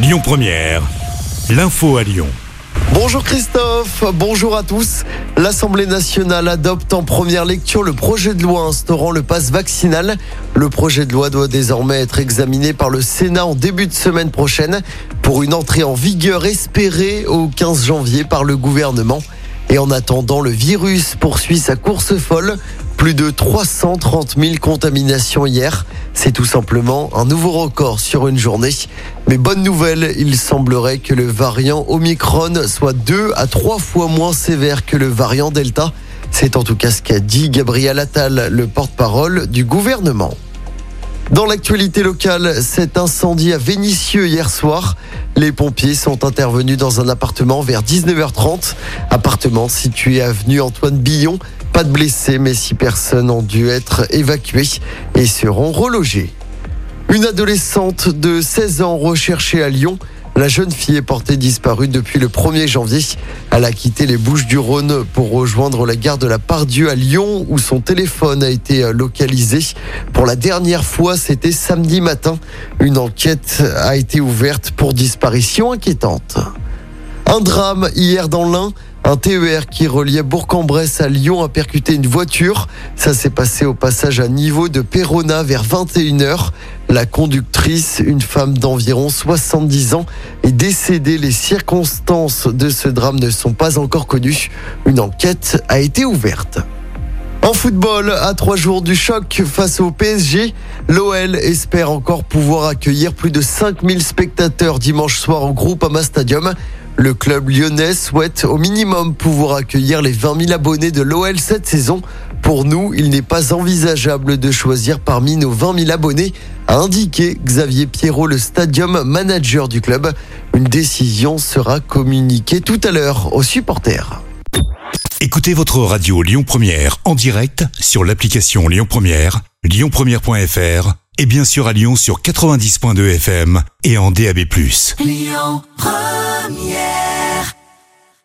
Lyon Première, l'info à Lyon. Bonjour Christophe, bonjour à tous. L'Assemblée nationale adopte en première lecture le projet de loi instaurant le pass vaccinal. Le projet de loi doit désormais être examiné par le Sénat en début de semaine prochaine pour une entrée en vigueur espérée au 15 janvier par le gouvernement. Et en attendant, le virus poursuit sa course folle. Plus de 330 000 contaminations hier. C'est tout simplement un nouveau record sur une journée. Mais bonne nouvelle, il semblerait que le variant Omicron soit deux à trois fois moins sévère que le variant Delta. C'est en tout cas ce qu'a dit Gabriel Attal, le porte-parole du gouvernement. Dans l'actualité locale, cet incendie à Vénissieux hier soir. Les pompiers sont intervenus dans un appartement vers 19h30. Appartement situé avenue Antoine Billon. Pas de blessés, mais six personnes ont dû être évacuées et seront relogées. Une adolescente de 16 ans recherchée à Lyon. La jeune fille est portée disparue depuis le 1er janvier. Elle a quitté les Bouches du Rhône pour rejoindre la gare de la Pardieu à Lyon où son téléphone a été localisé. Pour la dernière fois, c'était samedi matin. Une enquête a été ouverte pour disparition inquiétante. Un drame hier dans l'Ain. Un TER qui reliait Bourg-en-Bresse à Lyon a percuté une voiture. Ça s'est passé au passage à niveau de Perona vers 21h. La conductrice, une femme d'environ 70 ans, est décédée. Les circonstances de ce drame ne sont pas encore connues. Une enquête a été ouverte. En football, à trois jours du choc face au PSG, l'OL espère encore pouvoir accueillir plus de 5000 spectateurs dimanche soir au groupe Ama Stadium. Le club lyonnais souhaite au minimum pouvoir accueillir les 20 000 abonnés de l'OL cette saison. Pour nous, il n'est pas envisageable de choisir parmi nos 20 000 abonnés, a indiqué Xavier Pierrot, le stadium manager du club. Une décision sera communiquée tout à l'heure aux supporters. Écoutez votre radio Lyon Première en direct sur l'application Lyon Première, lyonpremière.fr et bien sûr à Lyon sur 90.2 FM et en DAB+. Lyon Première